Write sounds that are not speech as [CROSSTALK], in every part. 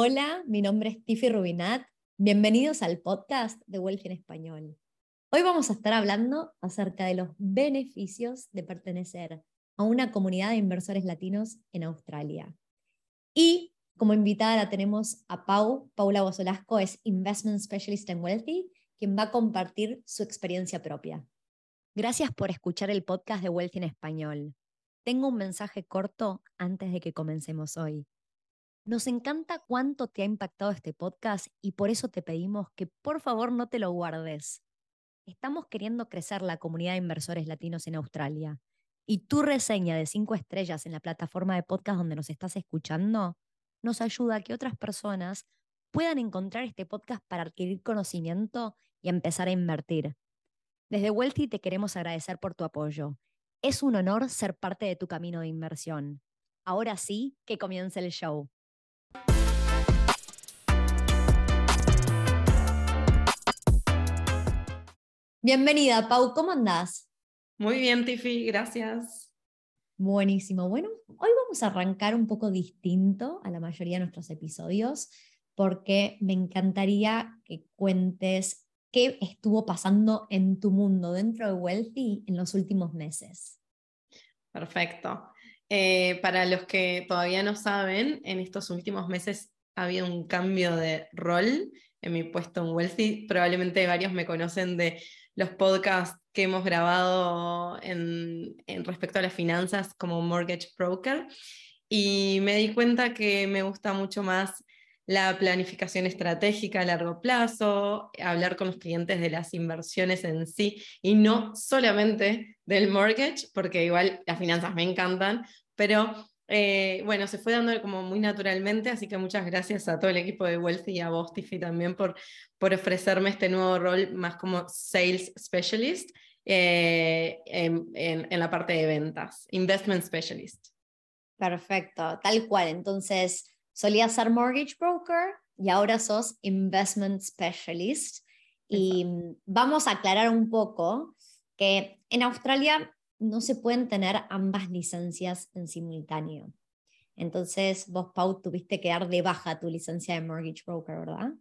Hola, mi nombre es Tiffy Rubinat. Bienvenidos al podcast de Wealth en Español. Hoy vamos a estar hablando acerca de los beneficios de pertenecer a una comunidad de inversores latinos en Australia. Y como invitada la tenemos a Pau. Paula Bosolasco es Investment Specialist en Wealthy, quien va a compartir su experiencia propia. Gracias por escuchar el podcast de Wealthy en Español. Tengo un mensaje corto antes de que comencemos hoy. Nos encanta cuánto te ha impactado este podcast y por eso te pedimos que por favor no te lo guardes. Estamos queriendo crecer la comunidad de inversores latinos en Australia y tu reseña de cinco estrellas en la plataforma de podcast donde nos estás escuchando nos ayuda a que otras personas puedan encontrar este podcast para adquirir conocimiento y empezar a invertir. Desde Wealthy te queremos agradecer por tu apoyo. Es un honor ser parte de tu camino de inversión. Ahora sí, que comience el show. Bienvenida, Pau, ¿cómo andás? Muy bien, Tiffy, gracias. Buenísimo. Bueno, hoy vamos a arrancar un poco distinto a la mayoría de nuestros episodios porque me encantaría que cuentes qué estuvo pasando en tu mundo dentro de Wealthy en los últimos meses. Perfecto. Eh, para los que todavía no saben, en estos últimos meses ha habido un cambio de rol en mi puesto en Wealthy. Probablemente varios me conocen de los podcasts que hemos grabado en, respecto a las finanzas como mortgage broker. Y me di cuenta que me gusta mucho más la planificación estratégica a largo plazo, hablar con los clientes de las inversiones en sí y no solamente del mortgage, porque igual las finanzas me encantan, pero eh, bueno, se fue dando como muy naturalmente, así que muchas gracias a todo el equipo de Wealthy y a vos, Tiffy, también por, por ofrecerme este nuevo rol más como Sales Specialist eh, en, en, la parte de ventas, Investment Specialist. Perfecto, tal cual. Entonces, solías ser Mortgage Broker y ahora sos Investment Specialist. Y vamos a aclarar un poco que en Australia no se pueden tener ambas licencias en simultáneo. Entonces, vos, Pau, tuviste que dar de baja tu licencia de mortgage broker, ¿verdad?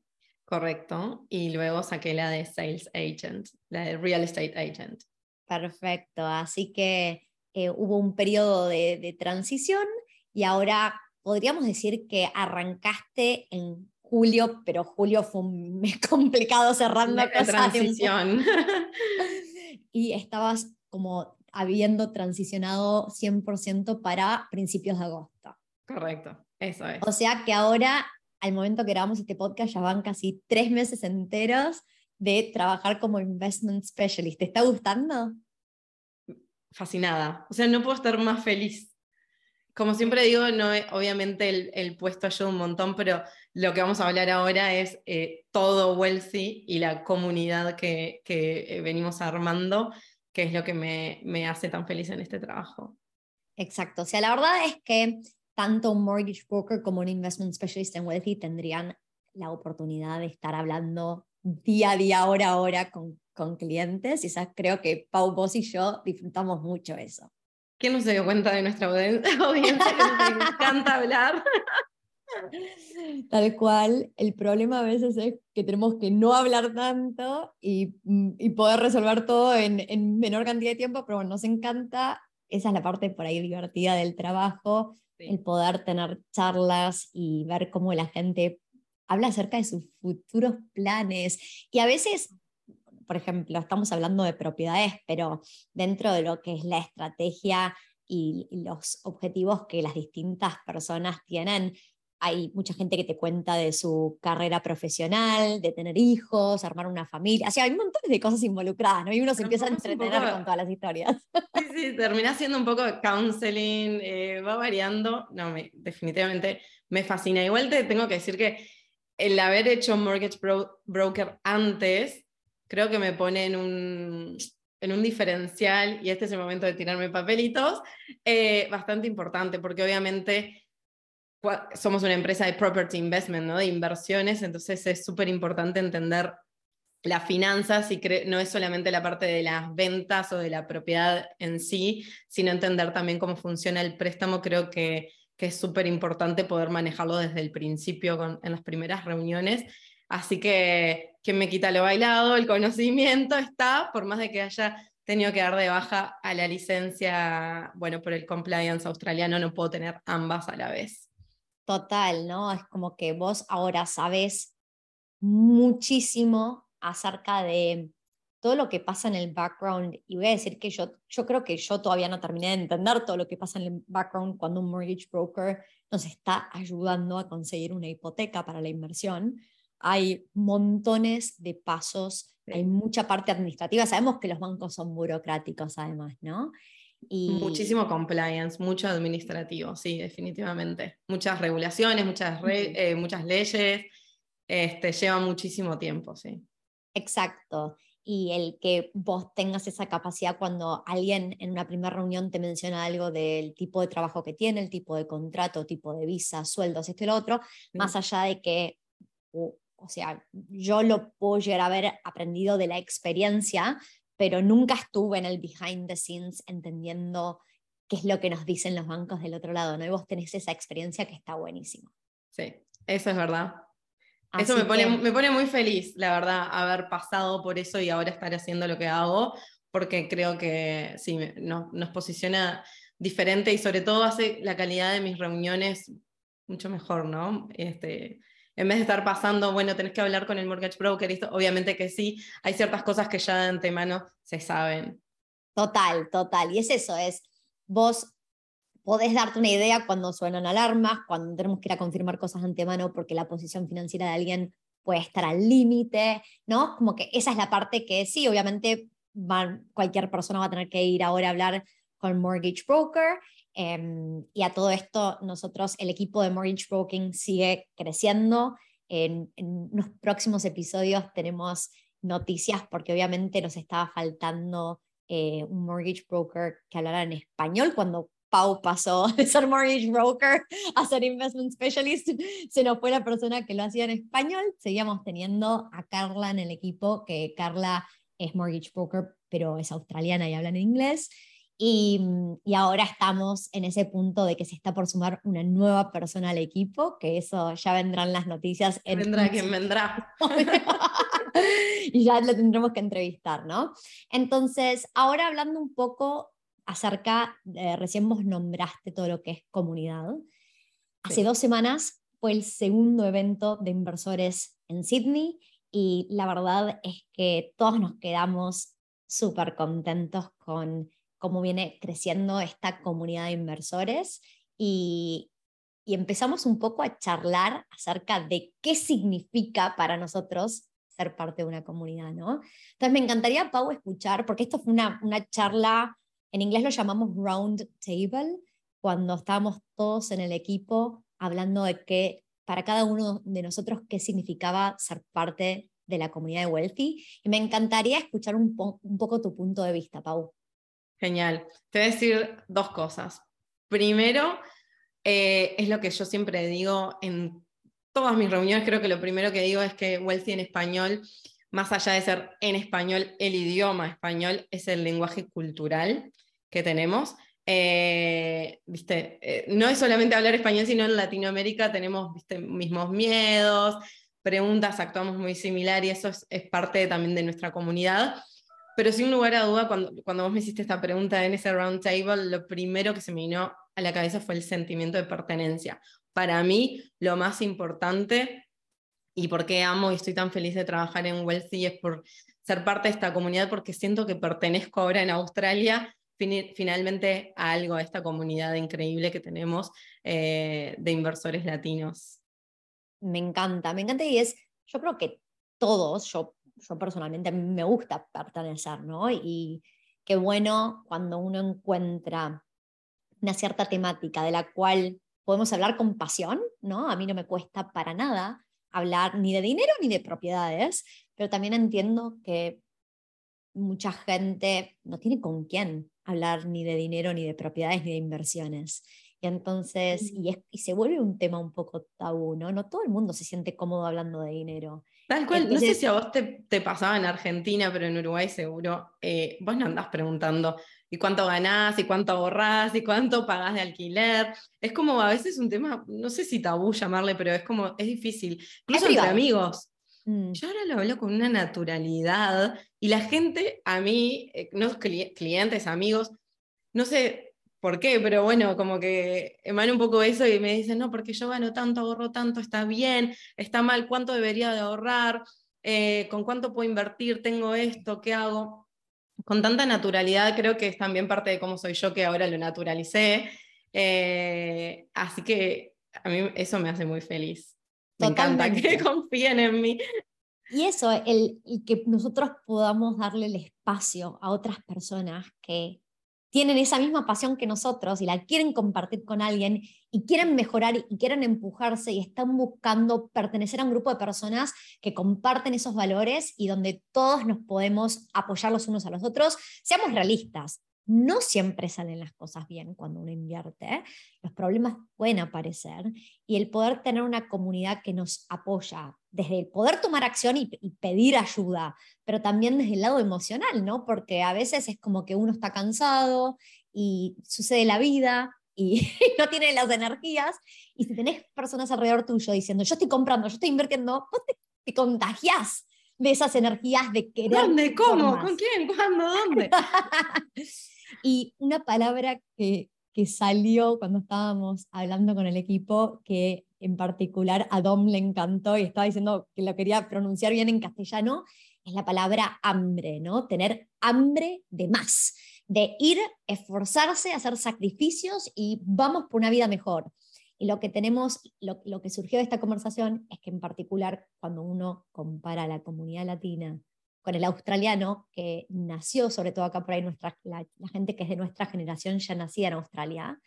Correcto. Y luego saqué la de sales agent, la de real estate agent. Perfecto. Así que eh, hubo un periodo de, transición y ahora podríamos decir que arrancaste en julio, pero julio fue un mes [LAUGHS] complicado cerrando la transición. [LAUGHS] [LAUGHS] y estabas como habiendo transicionado 100% para principios de agosto. Correcto, eso es. O sea que ahora, al momento que grabamos este podcast, ya van casi tres meses enteros de trabajar como investment specialist. ¿Te está gustando? Fascinada. O sea, no puedo estar más feliz. Como siempre digo, no, obviamente el, puesto ayuda un montón, pero lo que vamos a hablar ahora es eh, todo Wealthy y la comunidad que, que eh, venimos armando que es lo que me, me hace tan feliz en este trabajo. Exacto, o sea, la verdad es que tanto un mortgage broker como un investment specialist en Wealthy tendrían la oportunidad de estar hablando día a día, hora a hora con, con clientes y creo que Pau, vos y yo disfrutamos mucho eso. ¿Quién no se dio cuenta de nuestra [LAUGHS] audiencia que nos [LAUGHS] encanta hablar? [LAUGHS] Tal cual, el problema a veces es que tenemos que no hablar tanto y, mm, y poder resolver todo en, en, menor cantidad de tiempo, pero bueno, nos encanta, esa es la parte por ahí divertida del trabajo, el poder tener charlas y ver cómo la gente habla acerca de sus futuros planes. Y a veces por ejemplo, estamos hablando de propiedades, pero dentro de lo que es la estrategia y los objetivos que las distintas personas tienen, hay mucha gente que te cuenta de su carrera profesional, de tener hijos, armar una familia. O sea, hay un montón de cosas involucradas, ¿no? Y uno se empieza a entretener con todas las historias. Sí, sí, termina siendo un poco de counseling, eh, va variando. No, me, definitivamente me fascina. Igual te tengo que decir que el haber hecho Mortgage Broker antes, creo que me pone en un, en un diferencial, y este es el momento de tirarme papelitos, eh, bastante importante, porque obviamente somos una empresa de property investment, ¿no? de inversiones, entonces es súper importante entender las finanzas y no es solamente la parte de las ventas o de la propiedad en sí, sino entender también cómo funciona el préstamo. Creo que que es súper importante poder manejarlo desde el principio en las primeras reuniones. Así que quien me quita lo bailado, el conocimiento está, por más de que haya tenido que dar de baja a la licencia, bueno, por el compliance australiano, no puedo tener ambas a la vez. Total, ¿no? Es como que vos ahora sabes muchísimo acerca de todo lo que pasa en el background, y voy a decir que yo, yo creo que yo todavía no terminé de entender todo lo que pasa en el background cuando un mortgage broker nos está ayudando a conseguir una hipoteca para la inversión. Hay montones de pasos, hay mucha parte administrativa. Sabemos que los bancos son burocráticos además, ¿no? Y... Muchísimo compliance, mucho administrativo, sí, definitivamente. Muchas regulaciones, muchas, eh, muchas leyes, este, lleva muchísimo tiempo, sí. Exacto y el que vos tengas esa capacidad cuando alguien en una primera reunión te menciona algo del tipo de trabajo que tiene, el tipo de contrato, tipo de visa, sueldos, esto y lo otro, más allá de que, o, sea, yo lo puedo llegar a haber aprendido de la experiencia, pero nunca estuve en el behind the scenes entendiendo qué es lo que nos dicen los bancos del otro lado, ¿no? Y vos tenés esa experiencia que está buenísima. Sí, eso es verdad. Eso me pone, me pone muy feliz, la verdad, haber pasado por eso y ahora estar haciendo lo que hago, porque creo que sí, nos posiciona diferente y sobre todo hace la calidad de mis reuniones mucho mejor, ¿no? Este, en vez de estar pasando, bueno, tenés que hablar con el mortgage broker, esto, obviamente que sí, hay ciertas cosas que ya de antemano se saben. Total, total. Y es eso, es vos podés darte una idea cuando suenan alarmas, cuando tenemos que ir a confirmar cosas de antemano porque la posición financiera de alguien puede estar al límite, ¿no? Como que esa es la parte que sí, obviamente cualquier persona va a tener que ir ahora a hablar con mortgage broker. Em, y a todo esto, nosotros, el equipo de Mortgage Broking sigue creciendo. En, en los próximos episodios tenemos noticias porque obviamente nos estaba faltando eh, un mortgage broker que hablara en español cuando Pau pasó [LAUGHS] de ser mortgage broker a ser investment specialist, se nos fue la persona que lo hacía en español, seguíamos teniendo a Carla en el equipo, que Carla es mortgage broker, pero es australiana y habla en inglés. Y, y, ahora estamos en ese punto de que se está por sumar una nueva persona al equipo, que eso ya vendrán las noticias. vendrá quien vendrá. [LAUGHS] y ya lo tendremos que entrevistar, ¿no? Entonces, ahora hablando un poco acerca, recién vos nombraste todo lo que es comunidad. Hace dos semanas fue el segundo evento de inversores en Sydney y la verdad es que todos nos quedamos súper contentos con cómo viene creciendo esta comunidad de inversores y, y empezamos un poco a charlar acerca de qué significa para nosotros ser parte de una comunidad, ¿no? Entonces me encantaría, Pau, escuchar, porque esto fue una, una charla en inglés lo llamamos round table, cuando estábamos todos en el equipo hablando de qué, para cada uno de nosotros, qué significaba ser parte de la comunidad de Wealthy. Y me encantaría escuchar un, un poco tu punto de vista, Pau. Genial. Te voy a decir dos cosas. Primero, eh, es lo que yo siempre digo en todas mis reuniones, creo que lo primero que digo es que Wealthy en español más allá de ser en español, el idioma español es el lenguaje cultural que tenemos. Eh, ¿viste? Eh, no es solamente hablar español, sino en Latinoamérica tenemos ¿viste? mismos miedos, preguntas, actuamos muy similar y eso es, parte también de nuestra comunidad. Pero sin lugar a duda, cuando, cuando vos me hiciste esta pregunta en ese round table, lo primero que se me vino a la cabeza fue el sentimiento de pertenencia. Para mí, lo más importante y por qué amo y estoy tan feliz de trabajar en Wealthy es por ser parte de esta comunidad, porque siento que pertenezco ahora en Australia finalmente a algo, a esta comunidad increíble que tenemos eh, de inversores latinos. Me encanta, me encanta y es, yo creo que todos, yo, yo personalmente me gusta pertenecer, ¿no? Y qué bueno cuando uno encuentra una cierta temática de la cual podemos hablar con pasión, ¿no? A mí no me cuesta para nada hablar ni de dinero ni de propiedades, pero también entiendo que mucha gente no tiene con quién hablar ni de dinero, ni de propiedades, ni de inversiones. Y entonces, y, y, se vuelve un tema un poco tabú, ¿no? No todo el mundo se siente cómodo hablando de dinero. Tal cual, no sé si a vos te, te, pasaba en Argentina, pero en Uruguay seguro, eh, vos no andás preguntando, y cuánto ganás, y cuánto ahorrás, y cuánto pagás de alquiler. Es como a veces un tema, no sé si tabú llamarle, pero es como, es difícil. Incluso entre amigos. Mm. Yo ahora lo hablo con una naturalidad y la gente, a mí, eh, no clientes, amigos, no sé por qué, pero bueno, como que emana un poco eso y me dicen, no, porque yo gano tanto, ahorro tanto, está bien, está mal, ¿cuánto debería de ahorrar? Eh, ¿Con cuánto puedo invertir? ¿Tengo esto? ¿Qué hago? Con tanta naturalidad creo que es también parte de cómo soy yo que ahora lo naturalicé. Eh, así que a mí eso me hace muy feliz. Me encanta [LAUGHS] que confíen en mí. Y eso, el, que nosotros podamos darle el espacio a otras personas que tienen esa misma pasión que nosotros y la quieren compartir con alguien y quieren mejorar y quieren empujarse y están buscando pertenecer a un grupo de personas que comparten esos valores y donde todos nos podemos apoyar los unos a los otros, seamos realistas no siempre salen las cosas bien cuando uno invierte, los problemas pueden aparecer y el poder tener una comunidad que nos apoya, desde el poder tomar acción y, pedir ayuda, pero también desde el lado emocional, ¿no? Porque a veces es como que uno está cansado y sucede la vida y [LAUGHS] no tiene las energías y si tenés personas alrededor tuyo diciendo, yo estoy comprando, yo estoy invirtiendo, vos te, te contagias de esas energías de querer. ¿Dónde? ¿Cómo? ¿Con quién? ¿Cuándo? ¿Dónde? [LAUGHS] Y una palabra que, que salió cuando estábamos hablando con el equipo, que en particular a Dom le encantó y estaba diciendo que lo quería pronunciar bien en castellano, es la palabra hambre, ¿no? Tener hambre de más, de ir, esforzarse, hacer sacrificios y vamos por una vida mejor. Y lo que tenemos, lo, lo, que surgió de esta conversación es que en particular cuando uno compara a la comunidad latina con el australiano, que nació, sobre todo acá por ahí, nuestra, la, gente que es de nuestra generación ya nacía en Australia.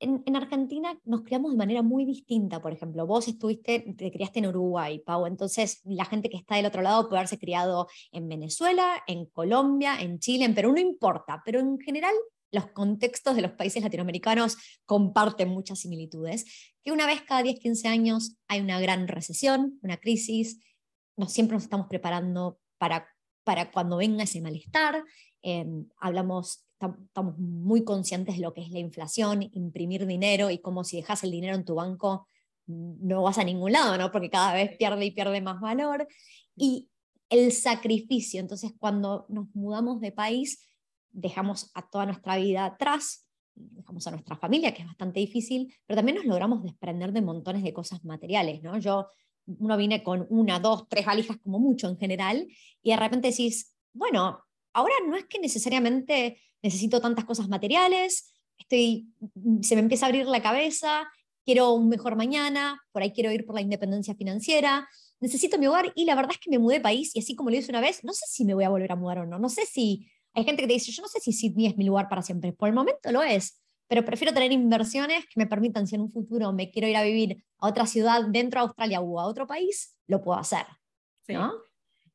En, en, Argentina nos criamos de manera muy distinta, por ejemplo, vos estuviste, te criaste en Uruguay, Pau, entonces la gente que está del otro lado puede haberse criado en Venezuela, en Colombia, en Chile, en Perú, no importa, pero en general los contextos de los países latinoamericanos comparten muchas similitudes, que una vez cada 10, 15 años hay una gran recesión, una crisis, no siempre nos estamos preparando para, para cuando venga ese malestar. Em, hablamos, estamos muy conscientes de lo que es la inflación, imprimir dinero y cómo si dejas el dinero en tu banco no vas a ningún lado, ¿no? porque cada vez pierde y pierde más valor. Y el sacrificio, entonces cuando nos mudamos de país, dejamos a toda nuestra vida atrás, dejamos a nuestra familia, que es bastante difícil, pero también nos logramos desprender de montones de cosas materiales. ¿no? Yo uno viene con una, dos, tres valijas como mucho en general, y de repente decís, bueno, ahora no es que necesariamente necesito tantas cosas materiales, estoy, se me empieza a abrir la cabeza, quiero un mejor mañana, por ahí quiero ir por la independencia financiera, necesito mi hogar y la verdad es que me mudé de país y así como lo hice una vez, no sé si me voy a volver a mudar o no, no sé si, hay gente que te dice, yo no sé si Sydney es mi lugar para siempre, por el momento lo es, pero prefiero tener inversiones que me permitan, si en un futuro me quiero ir a vivir a otra ciudad dentro de Australia o a otro país, lo puedo hacer.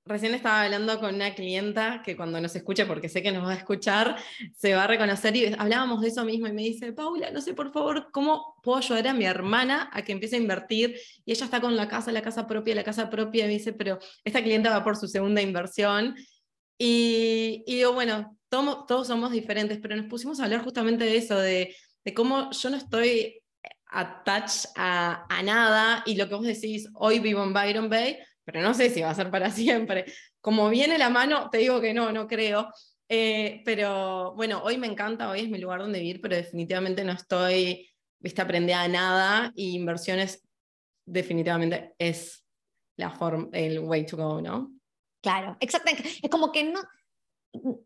Recién estaba hablando con una clienta que cuando nos escuche, porque sé que nos va a escuchar, se va a reconocer y hablábamos de eso mismo y me dice, Paula, no sé por favor cómo puedo ayudar a mi hermana a que empiece a invertir y ella está con la casa, la casa propia, la casa propia, y me dice, pero esta clienta va por su segunda inversión y, y digo, bueno, todos, somos diferentes, pero nos pusimos a hablar justamente de eso, de, cómo yo no estoy attached a, nada y lo que vos decís, hoy vivo en Byron Bay, pero no sé si va a ser para [LAUGHS] siempre. Como viene la mano, te digo que no, no creo. Eh, pero bueno, hoy me encanta, hoy es mi lugar donde vivir, pero definitivamente no estoy, viste, aprendida a nada y inversiones definitivamente es la forma, el way to go, ¿no? Claro, exactamente. Es como que no,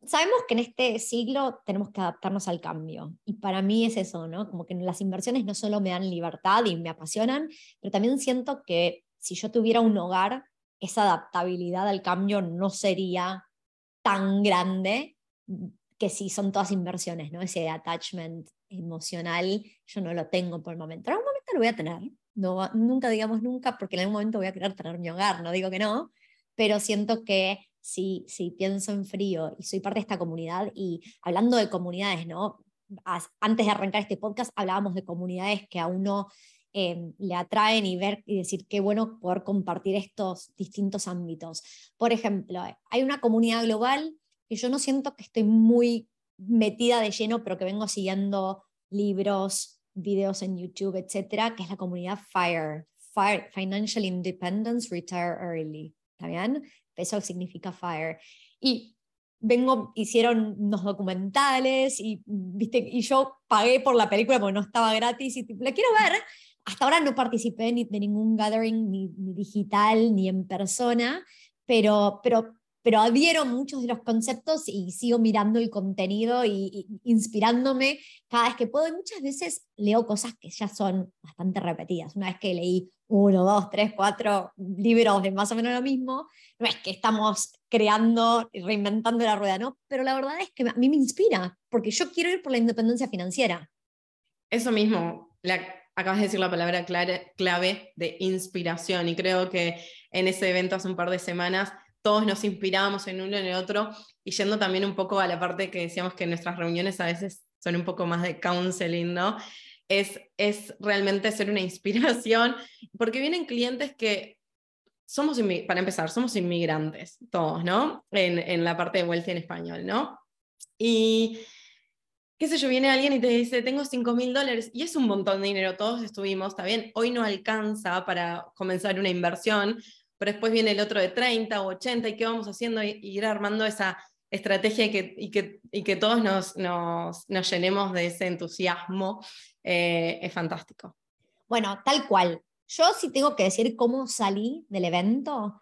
sabemos que en este siglo tenemos que adaptarnos al cambio y para mí es eso, ¿no? Como que las inversiones no solo me dan libertad y me apasionan, pero también siento que si yo tuviera un hogar, esa adaptabilidad al cambio no sería tan grande que si son todas inversiones, ¿no? Ese attachment emocional yo no lo tengo por el momento. En algún momento lo voy a tener, no, nunca digamos nunca, porque en algún momento voy a querer tener mi hogar, no digo que no, pero siento que si, si pienso en frío y soy parte de esta comunidad y hablando de comunidades, ¿no? Antes de arrancar este podcast hablábamos de comunidades que a uno em, le atraen y ver y decir qué bueno poder compartir estos distintos ámbitos. Por ejemplo, hay una comunidad global que yo no siento que estoy muy metida de lleno, pero que vengo siguiendo libros, videos en YouTube, etcétera, que es la comunidad FIRE, FIRE, Financial Independence Retire Early. ¿Está bien? Eso significa FIRE. Y vengo, hicieron unos documentales y, ¿viste? y yo pagué por la película porque no estaba gratis y la quiero ver. Hasta ahora no participé ni de ningún gathering, ni, ni digital, ni en persona, pero, pero pero adhiero muchos de los conceptos y sigo mirando el contenido y, inspirándome cada vez que puedo. Y muchas veces leo cosas que ya son bastante repetidas. Una vez que leí uno, dos, tres, cuatro libros de más o menos lo mismo, no es que estamos creando, reinventando la rueda, ¿no? Pero la verdad es que a mí me inspira, porque yo quiero ir por la independencia financiera. Eso mismo, acabas de decir la palabra clave de inspiración y creo que en ese evento hace un par de semanas todos nos inspirábamos en uno en el otro, y yendo también un poco a la parte que decíamos que nuestras reuniones a veces son un poco más de counseling, ¿no? Es, es realmente ser una inspiración, [LAUGHS] porque vienen clientes que somos, para empezar, somos inmigrantes, todos, ¿no? En, en la parte de Wealthy en español, ¿no? Y qué sé yo, viene alguien y te dice, tengo 5 mil dólares, y es un montón de dinero, todos estuvimos, está bien, hoy no alcanza para comenzar una inversión, pero después viene el otro de 30 o 80 y qué vamos haciendo y, ir armando esa estrategia y que, y que, y que todos nos, nos, nos, llenemos de ese entusiasmo, eh, es fantástico. Bueno, tal cual. Yo sí tengo que decir cómo salí del evento.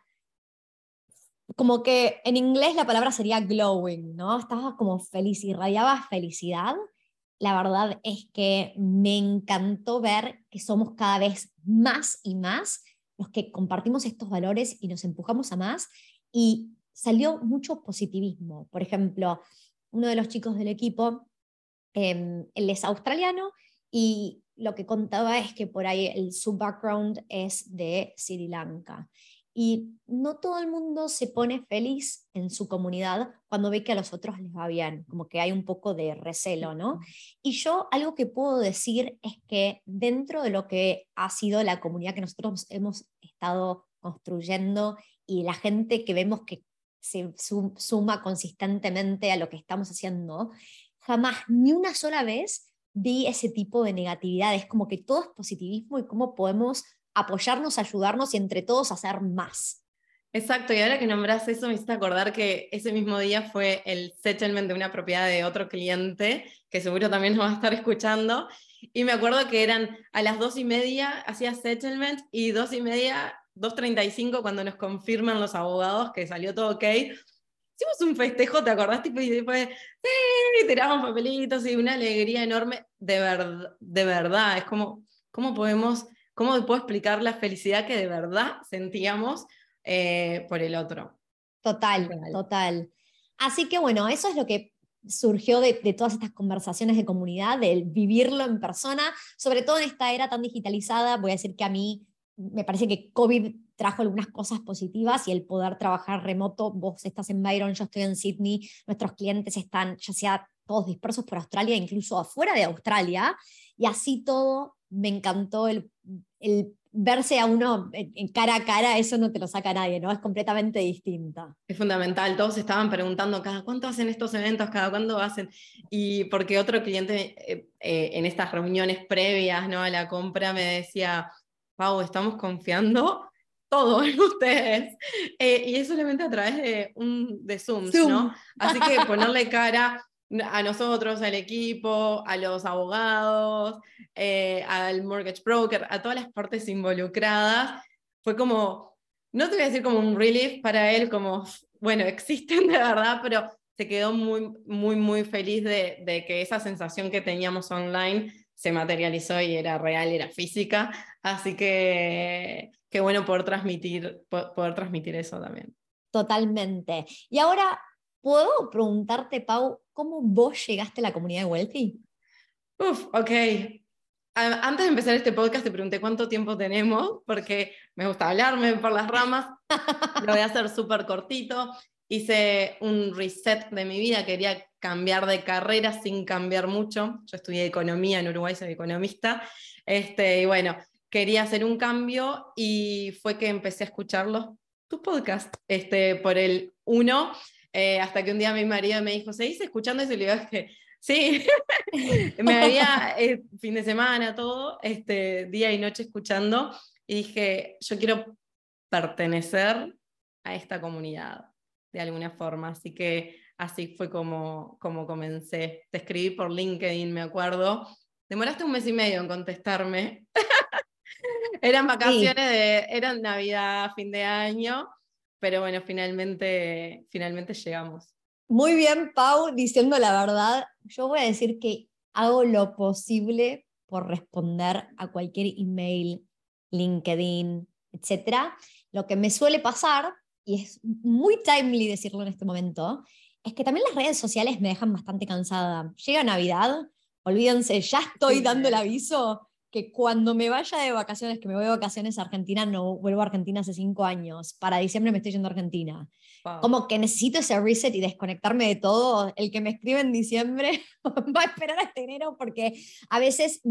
Como que en inglés la palabra sería glowing, ¿no? Estabas como feliz, irradiabas felicidad. La verdad es que me encantó ver que somos cada vez más y más los que compartimos estos valores y nos empujamos a más y salió mucho positivismo. Por ejemplo, uno de los chicos del equipo, em, él es australiano y lo que contaba es que por ahí el, su background es de Sri Lanka y no todo el mundo se pone feliz en su comunidad cuando ve que a los otros les va bien, como que hay un poco de recelo, ¿no? Y yo algo que puedo decir es que dentro de lo que ha sido la comunidad que nosotros hemos estado construyendo y la gente que vemos que se suma consistentemente a lo que estamos haciendo, jamás ni una sola vez vi ese tipo de negatividad. Es como que todo es positivismo y cómo podemos apoyarnos, ayudarnos y entre todos hacer más. Exacto, y ahora que nombras eso me hiciste acordar que ese mismo día fue el settlement de una propiedad de otro cliente, que seguro también nos va a estar escuchando, y me acuerdo que eran a las dos y media, hacía settlement, y dos y media, 2.35 cuando nos confirman los abogados que salió todo ok, hicimos un festejo, ¿te acordás? y después, sí, tiramos papelitos y una alegría enorme, de, verdad de verdad, es como, ¿cómo podemos ¿Cómo puedo explicar la felicidad que de verdad sentíamos eh, por el otro? Total, total. Así que bueno, eso es lo que surgió de, todas estas conversaciones de comunidad, del vivirlo en persona, sobre todo en esta era tan digitalizada. Voy a decir que a mí me parece que COVID trajo algunas cosas positivas y el poder trabajar remoto, vos estás en Byron, yo estoy en Sydney, nuestros clientes están ya sea todos dispersos por Australia, incluso afuera de Australia, y así todo me encantó el, el verse a uno en cara a cara, eso no te lo saca nadie, ¿no? Es completamente distinta. Es fundamental, todos estaban preguntando cada cuánto hacen estos eventos, cada cuándo hacen, y porque otro cliente eh, eh, en estas reuniones previas ¿no? a la compra me decía, Pau, estamos confiando todo en [LAUGHS] ustedes, eh, y es solamente a través de, un, de Zoom, ¿no? Así que [LAUGHS] ponerle cara a nosotros, al equipo, a los abogados, eh, al mortgage broker, a todas las partes involucradas, fue como, no te voy a decir como un relief para él, como, bueno, existen de verdad, pero se quedó muy, muy, muy feliz de, de que esa sensación que teníamos online se materializó y era real, era física, así que qué bueno poder transmitir, poder transmitir eso también. Totalmente. Y ahora, ¿puedo preguntarte, Pau, cómo vos llegaste a la comunidad de Wealthy? Uf, ok. Antes de empezar este podcast te pregunté cuánto tiempo tenemos, porque me gusta hablarme por las ramas. [LAUGHS] Lo voy a hacer súper cortito. Hice un reset de mi vida, quería cambiar de carrera sin cambiar mucho. Yo estudié economía en Uruguay, soy economista. Este, y bueno, quería hacer un cambio y fue que empecé a escucharlos, tus podcasts, este, por el uno Eh, hasta que un día mi marido me dijo, ¿seguís escuchando eso? Y le que sí, [LAUGHS] me había, eh, fin de semana, todo, este, día y noche escuchando, y dije, yo quiero pertenecer a esta comunidad de alguna forma, así que así fue como, como comencé. Te escribí por LinkedIn, me acuerdo. Demoraste un mes y medio en contestarme. [LAUGHS] eran vacaciones de, eran Navidad, fin de año, pero bueno, finalmente, finalmente llegamos. Muy bien, Pau, diciendo la verdad, yo voy a decir que hago lo posible por responder a cualquier email, LinkedIn, etc. Lo que me suele pasar, y es muy timely decirlo en este momento, es que también las redes sociales me dejan bastante cansada. Llega Navidad, olvídense, ya estoy dando el aviso que cuando me vaya de vacaciones, que me voy de vacaciones a Argentina, no vuelvo a Argentina hace cinco años, para diciembre me estoy yendo a Argentina. Como que necesito ese reset y desconectarme de todo. El que me escribe en diciembre [LAUGHS] va a esperar hasta enero porque a veces,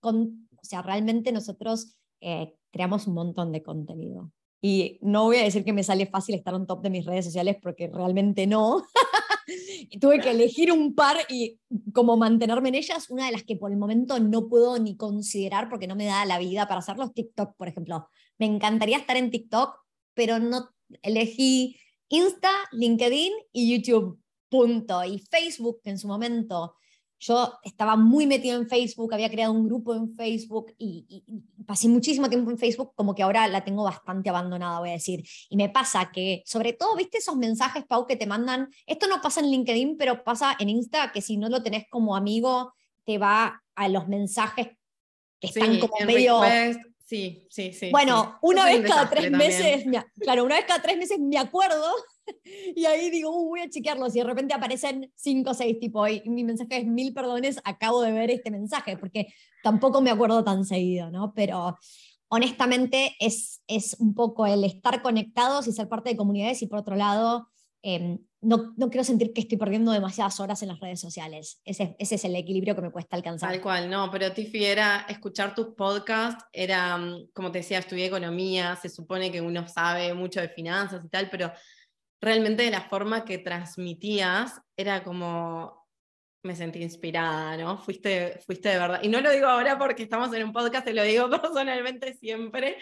con, o sea, realmente nosotros eh, creamos un montón de contenido. Y no voy a decir que me sale fácil estar en top de mis redes sociales porque realmente no. [LAUGHS] tuve que elegir un par y como mantenerme en ellas, una de las que por el momento no puedo ni considerar porque no me da la vida para hacerlos, TikTok, por ejemplo. Me encantaría estar en TikTok, pero no elegí Insta, LinkedIn y YouTube. Punto. Y Facebook, que en su momento yo estaba muy metida en Facebook, había creado un grupo en Facebook y, pasé muchísimo tiempo en Facebook, como que ahora la tengo bastante abandonada, voy a decir. Y me pasa que, sobre todo, viste esos mensajes, Pau, que te mandan, esto no pasa en LinkedIn, pero pasa en Insta, que si no lo tenés como amigo, te va a los mensajes que están como medio... Sí, sí, sí. Bueno, una vez cada tres meses, claro, una vez cada tres meses me acuerdo [LAUGHS] y ahí digo, uh, voy a chequearlos y de repente aparecen cinco o seis, tipo, y mi mensaje es mil perdones, acabo de ver este mensaje, porque tampoco me acuerdo tan seguido, ¿no? Pero honestamente es, es un poco el estar conectados y ser parte de comunidades y por otro lado, em, no, no, quiero sentir que estoy perdiendo demasiadas horas en las redes sociales. Ese, ese, es el equilibrio que me cuesta alcanzar. Tal cual, no, pero Tiffy era escuchar tus podcasts, era, mm, como te decía, estudié economía, se supone que uno sabe mucho de finanzas y tal, pero realmente de la forma que transmitías era como me sentí inspirada, ¿no? Fuiste, fuiste de verdad. Y no lo digo ahora porque estamos en un podcast, te lo digo [LAUGHS] personalmente siempre.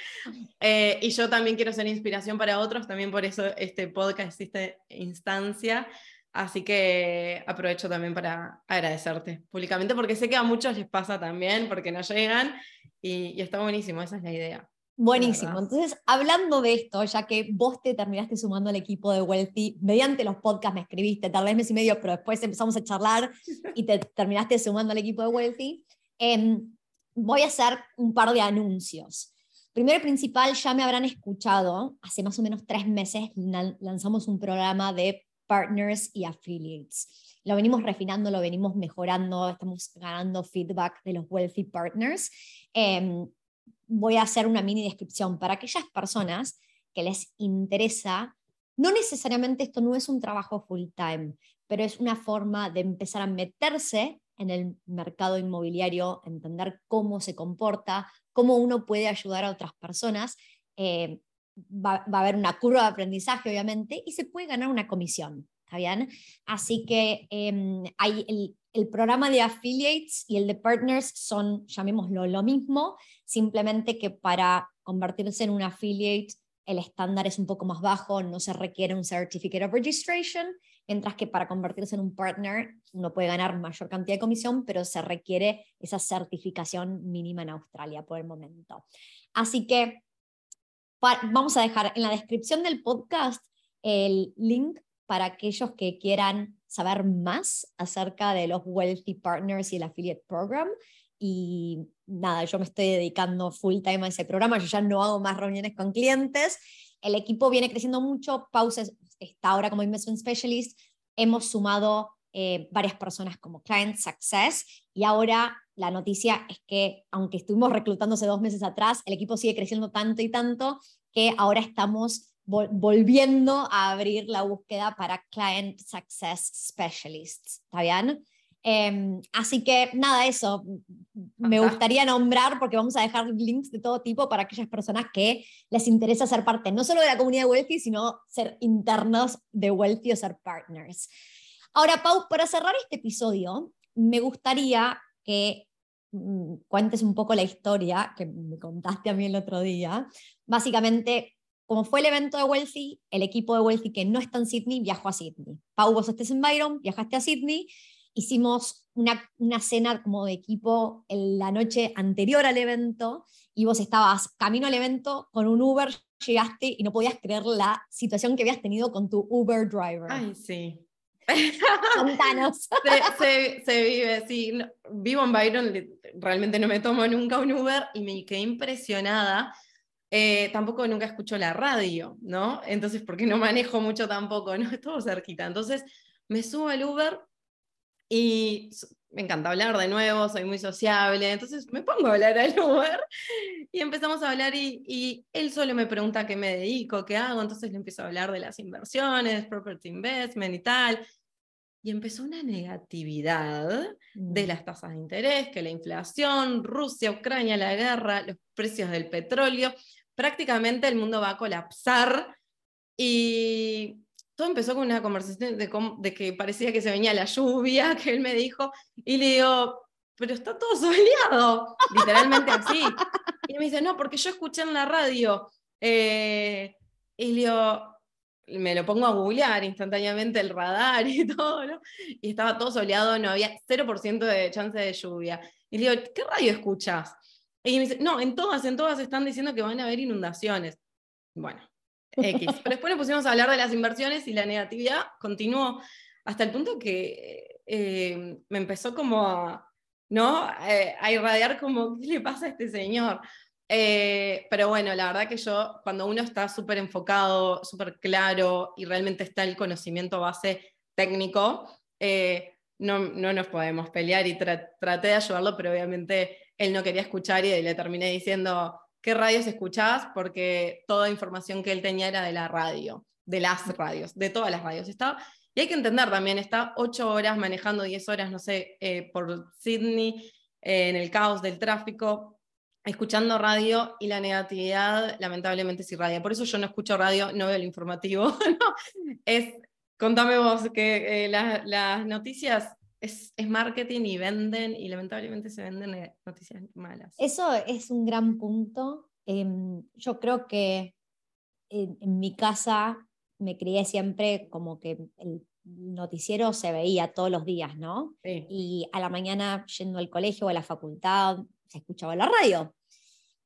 Eh, y yo también quiero ser inspiración para otros, también por eso este podcast existe instancia. Así que aprovecho también para agradecerte públicamente porque sé que a muchos les pasa también porque no llegan y, y está buenísimo, esa es la idea. Buenísimo. Entonces, hablando de esto, ya que vos te terminaste sumando al equipo de Wealthy, mediante los podcasts me escribiste, tardé mes y medio, pero después empezamos a charlar y te terminaste sumando al equipo de Wealthy, em, voy a hacer un par de anuncios. Primero y principal, ya me habrán escuchado, hace más o menos tres meses lanzamos un programa de partners y affiliates. Lo venimos refinando, lo venimos mejorando, estamos ganando feedback de los Wealthy Partners. Eh, voy a hacer una mini descripción para aquellas personas que les interesa, no necesariamente esto no es un trabajo full time, pero es una forma de empezar a meterse en el mercado inmobiliario, entender cómo se comporta, cómo uno puede ayudar a otras personas. Eh, va, a haber una curva de aprendizaje, obviamente, y se puede ganar una comisión. ¿Está bien? Así que em, hay el, el programa de affiliates y el de partners son, llamémoslo, lo mismo, simplemente que para convertirse en un affiliate el estándar es un poco más bajo, no se requiere un Certificate of Registration, mientras que para convertirse en un partner uno puede ganar mayor cantidad de comisión, pero se requiere esa certificación mínima en Australia por el momento. Así que vamos a dejar en la descripción del podcast el link para aquellos que quieran saber más acerca de los Wealthy Partners y el Affiliate Program. Y nada, yo me estoy dedicando full time a ese programa, yo ya no hago más reuniones con clientes. El equipo viene creciendo mucho, Pause está ahora como Investment Specialist, hemos sumado eh, varias personas como Client Success y ahora la noticia es que aunque estuvimos reclutándose dos meses atrás, el equipo sigue creciendo tanto y tanto que ahora estamos volviendo a abrir la búsqueda para Client Success Specialists. ¿Está bien? Em, así que nada, eso me gustaría nombrar porque vamos a dejar links de todo tipo para aquellas personas que les interesa ser parte no solo de la comunidad de Wealthy, sino ser internos de Wealthy o ser partners. Ahora, Pau, para cerrar este episodio, me gustaría que mm, cuentes un poco la historia que me contaste a mí el otro día. Básicamente, como fue el evento de Wealthy, el equipo de Wealthy que no está en Sydney viajó a Sydney. Pau, vos estés en Byron, viajaste a Sydney hicimos una, una, cena como de equipo en la noche anterior al evento y vos estabas camino al evento con un Uber, llegaste y no podías creer la situación que habías tenido con tu Uber driver. Ay, sí. Contanos. [LAUGHS] Se, se, vive, sí. vivo en Byron, realmente no me tomo nunca un Uber y me quedé impresionada. Eh, tampoco nunca escucho la radio, ¿no? Entonces, porque no manejo mucho tampoco, ¿no? [LAUGHS] Estuvo cerquita. Entonces, me subo al Uber y me encanta hablar de nuevo, soy muy sociable, entonces me pongo a hablar al Uber y empezamos a hablar y, él solo me pregunta qué me dedico, qué hago, entonces le empiezo a hablar de las inversiones, property investment y tal. Y empezó una negatividad de mm. las tasas de interés, que la inflación, Rusia, Ucrania, la guerra, los precios del petróleo, prácticamente el mundo va a colapsar. Y todo empezó con una conversación de, que parecía que se venía la lluvia, [LAUGHS] que él me dijo, y le digo, pero está todo soleado, [LAUGHS] literalmente así. Y me dice, no, porque yo escuché en la radio, eh, y le digo, me lo pongo a googlear instantáneamente el radar [LAUGHS] y todo, ¿no? Y estaba todo soleado, no había 0% de chance de lluvia. Y le digo, ¿qué radio escuchas? Y me dice, no, en todas, en todas están diciendo que van a haber inundaciones. Bueno, X. Pero después nos pusimos a hablar de las inversiones y la negatividad continuó hasta el punto que eh, me empezó como a, ¿no? Eh, a irradiar como, ¿qué le pasa a este señor? Eh, pero bueno, la verdad que yo, cuando uno está súper enfocado, súper claro y realmente está el conocimiento base técnico, no, no, nos podemos pelear y traté de ayudarlo, pero obviamente él no quería escuchar y le terminé diciendo, qué radios escuchabas, porque toda información que él tenía era de la radio, de las radios, de todas las radios. Estaba, y hay que entender también, está ocho horas manejando, diez horas, no sé, eh, por Sydney, eh, en el caos del tráfico, escuchando radio y la negatividad lamentablemente es irradia. Por eso yo no escucho radio, no veo el informativo. [LAUGHS] Es, contame vos que eh, las noticias es, marketing y venden y lamentablemente se venden eh, noticias malas. Eso es un gran punto. Em, yo creo que en, mi casa me crié siempre como que el noticiero se veía todos los días, ¿no? Y a la mañana yendo al colegio o a la facultad se escuchaba la radio.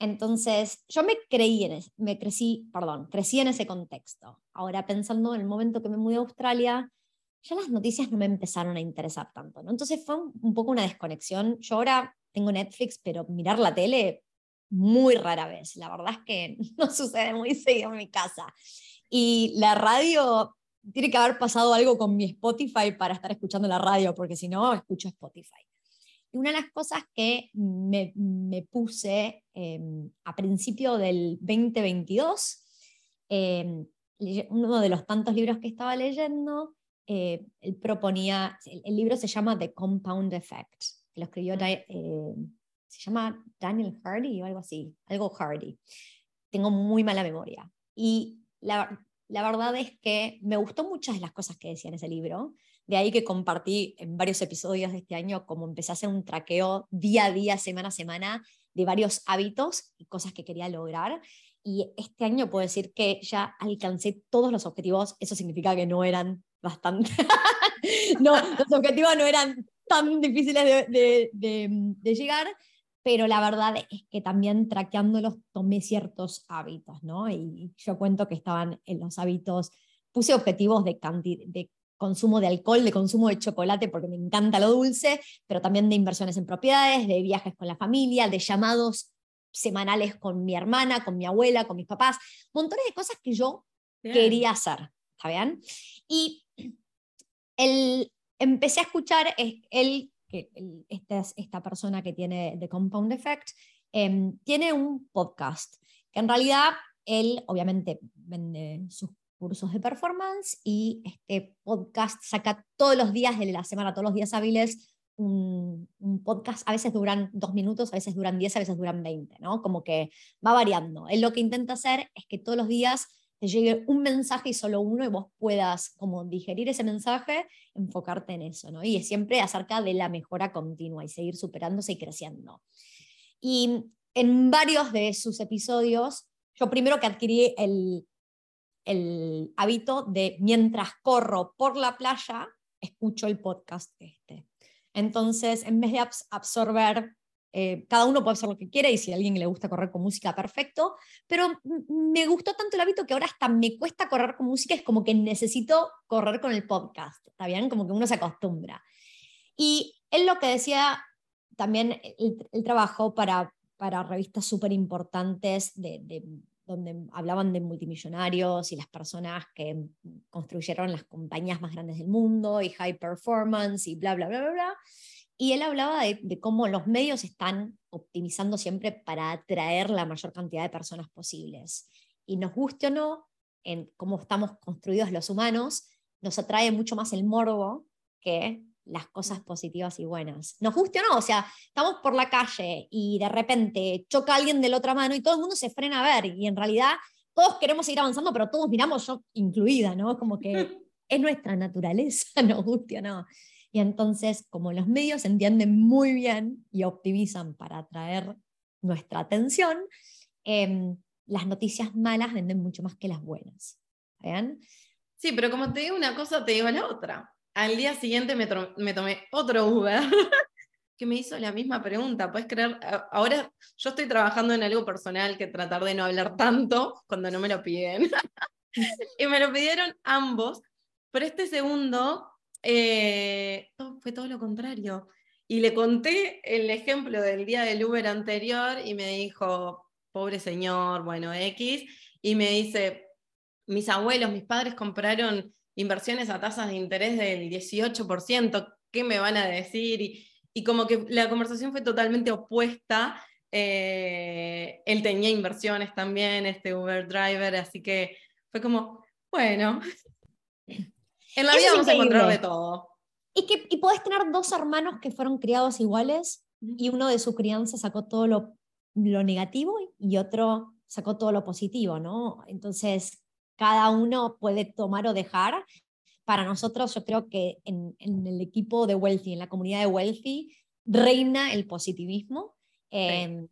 Entonces, yo me creí en me crecí, perdón, crecí en ese contexto. Ahora pensando en el momento que me mudé a Australia, ya las noticias no me empezaron a interesar tanto, ¿no? Entonces fue un, poco una desconexión. Yo ahora tengo Netflix, pero mirar la tele muy rara vez. La verdad es que [LAUGHS] no sucede muy seguido en mi casa. Y la radio, tiene que haber pasado algo con mi Spotify para estar escuchando la radio, porque si no, escucho Spotify. Y una de las cosas que me, me puse em, a principio del 2022, em, uno de los tantos libros que estaba leyendo, eh, él proponía, el, libro se llama The Compound Effect, que lo escribió, eh, se llama Daniel Hardy o algo así, algo Hardy. Tengo muy mala memoria. Y la, la verdad es que me gustó muchas de las cosas que decía en ese libro, de ahí que compartí en varios episodios de este año como empecé a hacer un traqueo día a día, semana a semana, de varios hábitos y cosas que quería lograr. Y este año puedo decir que ya alcancé todos los objetivos. Eso significa que no eran bastante. [LAUGHS] no, los objetivos no eran tan difíciles de, de, llegar, pero la verdad es que también traqueándolos tomé ciertos hábitos, ¿no? Y yo cuento que estaban en los hábitos, puse objetivos de, de consumo de alcohol, de consumo de chocolate, porque me encanta lo dulce, pero también de inversiones en propiedades, de viajes con la familia, de llamados semanales con mi hermana, con mi abuela, con mis papás, montones de cosas que yo quería hacer, ¿está? Y el, empecé a escuchar él, esta, esta persona que tiene The Compound Effect, em, tiene un podcast, que en realidad él obviamente vende sus cursos de performance y este podcast saca todos los días de la semana, todos los días hábiles, un, podcast a veces duran dos minutos, a veces duran diez, a veces duran veinte, ¿no? Como que va variando. Él lo que intenta hacer es que todos los días te llegue un mensaje y solo uno y vos puedas como digerir ese mensaje, enfocarte en eso, ¿no? Y es siempre acerca de la mejora continua y seguir superándose y creciendo. Y en varios de sus episodios, yo primero que adquirí el, hábito de mientras corro por la playa, escucho el podcast este. Entonces, en vez de absorber, eh, cada uno puede hacer lo que quiere y si a alguien le gusta correr con música, perfecto, pero me gustó tanto el hábito que ahora hasta me cuesta correr con música, es como que necesito correr con el podcast, ¿está bien? Como que uno se acostumbra. Y él lo que decía, también el, trabajo para, para revistas súper importantes de, de donde hablaban de multimillonarios y las personas que construyeron las compañías más grandes del mundo y high performance y bla, bla, bla, bla, bla. Y él hablaba de, cómo los medios están optimizando siempre para atraer la mayor cantidad de personas posibles. Y nos guste o no, en cómo estamos construidos los humanos, nos atrae mucho más el morbo que las cosas positivas y buenas. Nos guste o no, o sea, estamos por la calle y de repente choca alguien de la otra mano y todo el mundo se frena a ver y en realidad todos queremos seguir avanzando, pero todos miramos yo incluida, ¿no? Como que [LAUGHS] es nuestra naturaleza, [LAUGHS] nos guste o no. Y entonces, como los medios entienden muy bien y optimizan para atraer nuestra atención, em, las noticias malas venden mucho más que las buenas. ¿Vean? Sí, pero como te digo una cosa, te digo la otra. Al día siguiente me, tomé otro Uber [LAUGHS] que me hizo la misma pregunta. ¿Puedes creer? Ahora yo estoy trabajando en algo personal que tratar de no hablar tanto cuando no me lo piden. [LAUGHS] y me lo pidieron ambos, pero este segundo eh, fue todo lo contrario. Y le conté el ejemplo del día del Uber anterior y me dijo, pobre señor, bueno, X, y me dice, mis abuelos, mis padres compraron inversiones a tasas de interés del 18%, ¿qué me van a decir? Y, como que la conversación fue totalmente opuesta. Eh, él tenía inversiones también, este Uber driver, así que fue como, bueno, en la vida vamos a encontrar de todo. Y que y podés tener dos hermanos que fueron criados iguales y uno de su crianza sacó todo lo, lo negativo y otro sacó todo lo positivo, ¿no? Entonces, cada uno puede tomar o dejar. Para nosotros, yo creo que en, el equipo de Wealthy, en la comunidad de Wealthy, reina el positivismo. Em,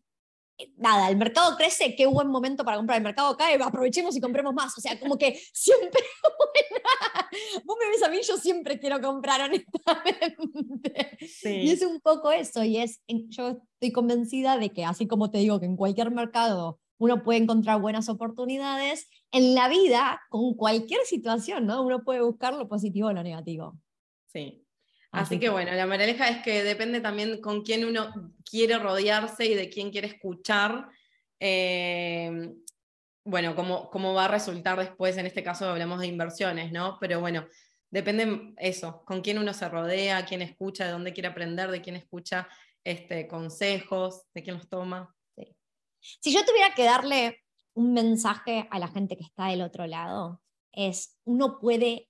nada, el mercado crece, qué buen momento para comprar. El mercado cae, aprovechemos y compremos más. O sea, como que siempre, [LAUGHS] vos me ves a mí, yo siempre quiero comprar honestamente. Y es un poco eso, y es, yo estoy convencida de que así como te digo que en cualquier mercado uno puede encontrar buenas oportunidades, en la vida, con cualquier situación, ¿no? Uno puede buscar lo positivo o lo negativo. Sí. Así, que, bueno, la moraleja es que depende también con quién uno quiere rodearse y de quién quiere escuchar. Eh, bueno, cómo, cómo va a resultar después, en este caso hablamos de inversiones, ¿no? Pero bueno, depende eso, con quién uno se rodea, quién escucha, de dónde quiere aprender, de quién escucha este, consejos, de quién los toma. Si yo tuviera que darle un mensaje a la gente que está del otro lado, es uno puede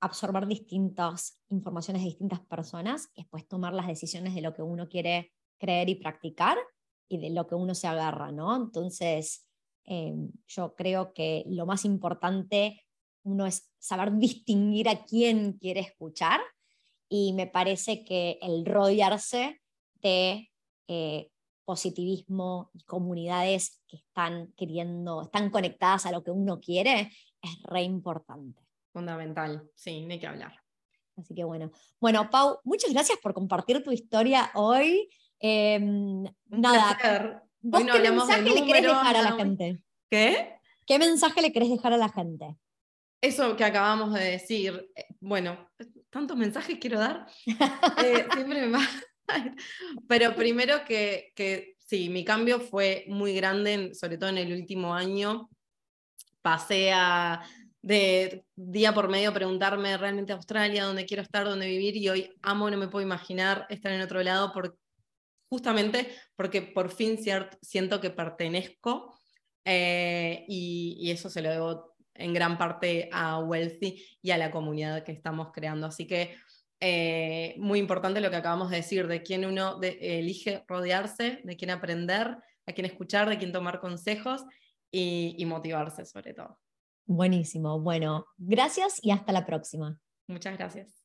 absorber distintas informaciones de distintas personas y después tomar las decisiones de lo que uno quiere creer y practicar y de lo que uno se agarra, ¿no? Entonces, em, yo creo que lo más importante uno es saber [LAUGHS] distinguir a quién quiere escuchar y me parece que el rodearse de eh, positivismo y comunidades que están queriendo, están conectadas a lo que uno quiere, es re importante. Fundamental, sí, no hay que hablar. Así que bueno. Bueno, Pau, muchas gracias por compartir tu historia hoy. Em, nada. ¿Vos qué mensaje le querés dejar a la gente? ¿Qué? ¿Qué mensaje le querés dejar a la gente? Eso que acabamos de decir, eh, bueno, tantos mensajes quiero dar. [LAUGHS] Eh, siempre me va, Pero primero que, que sí, mi cambio fue muy grande, sobre todo en el último año. Pasé a de día por medio preguntarme realmente Australia, dónde quiero estar, dónde vivir, y hoy amo, no me puedo imaginar estar en otro lado, por, justamente porque por fin siento que pertenezco, eh, y, eso se lo debo en gran parte a Wealthy y a la comunidad que estamos creando. Así que eh, muy importante lo que acabamos de decir, de quién uno elige rodearse, de quién aprender, a quién escuchar, de quién tomar consejos y motivarse sobre todo. Buenísimo. Bueno, gracias y hasta la próxima. Muchas gracias.